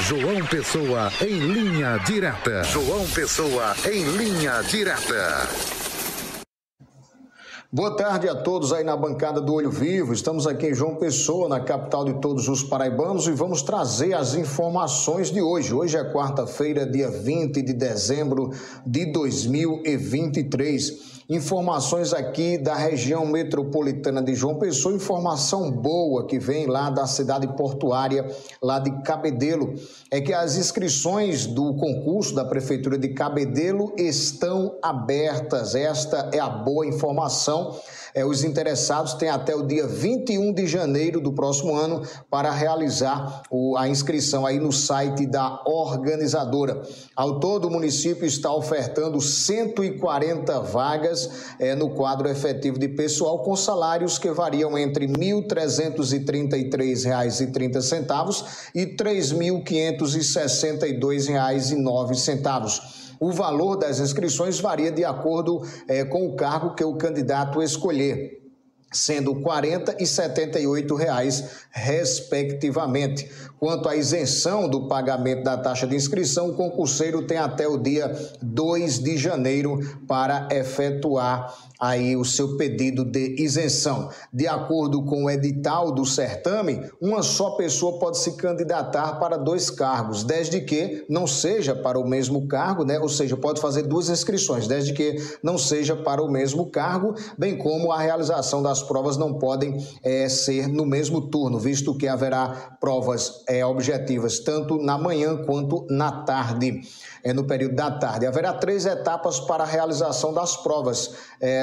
João Pessoa em linha direta. João Pessoa em linha direta. Boa tarde a todos aí na bancada do Olho Vivo. Estamos aqui em João Pessoa, na capital de todos os paraibanos, e vamos trazer as informações de hoje. Hoje é quarta-feira, dia 20 de dezembro de 2023. Informações aqui da região metropolitana de João Pessoa, informação boa que vem lá da cidade portuária, lá de Cabedelo, é que as inscrições do concurso da Prefeitura de Cabedelo estão abertas. Esta é a boa informação é, os interessados têm até o dia 21 de janeiro do próximo ano para realizar o, a inscrição aí no site da organizadora. Ao todo, o município está ofertando 140 vagas é, no quadro efetivo de pessoal com salários que variam entre R$ 1.333,30 e R$ 3.562,09. O valor das inscrições varia de acordo é, com o cargo que o candidato escolher sendo R$ 40 e 78 reais, respectivamente. Quanto à isenção do pagamento da taxa de inscrição, o concurseiro tem até o dia 2 de janeiro para efetuar aí o seu pedido de isenção. De acordo com o edital do certame, uma só pessoa pode se candidatar para dois cargos, desde que não seja para o mesmo cargo, né? Ou seja, pode fazer duas inscrições, desde que não seja para o mesmo cargo, bem como a realização das provas não podem é, ser no mesmo turno, visto que haverá provas é, objetivas tanto na manhã quanto na tarde, é, no período da tarde. Haverá três etapas para a realização das provas.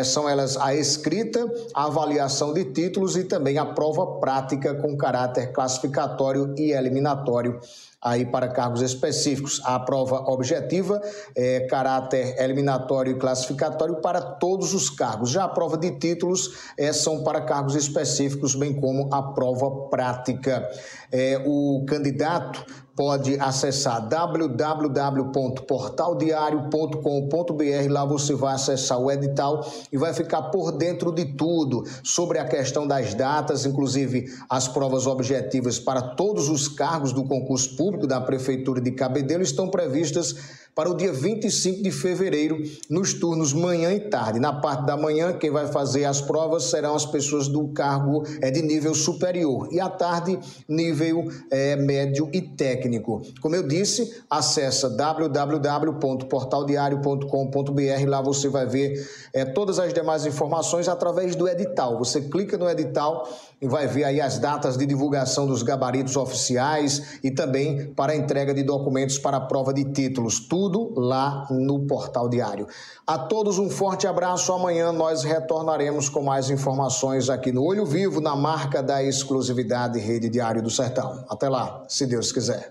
São elas a escrita, a avaliação de títulos e também a prova prática com caráter classificatório e eliminatório aí para cargos específicos. A prova objetiva é caráter eliminatório e classificatório para todos os cargos. Já a prova de títulos é, são para cargos específicos, bem como a prova prática. É, o candidato pode acessar www.portaldiario.com.br. Lá você vai acessar o edital e vai ficar por dentro de tudo sobre a questão das datas, inclusive as provas objetivas para todos os cargos do concurso público da Prefeitura de Cabedelo estão previstas para o dia 25 de fevereiro, nos turnos manhã e tarde. Na parte da manhã, quem vai fazer as provas serão as pessoas do cargo é, de nível superior e à tarde, nível é, médio e técnico. Como eu disse, acessa www.portaldiario.com.br, lá você vai ver é, todas as demais informações através do edital. Você clica no edital e vai ver aí as datas de divulgação dos gabaritos oficiais e também para a entrega de documentos para a prova de títulos. Tudo lá no Portal Diário. A todos um forte abraço. Amanhã nós retornaremos com mais informações aqui no Olho Vivo, na marca da exclusividade Rede Diário do Sertão. Até lá, se Deus quiser.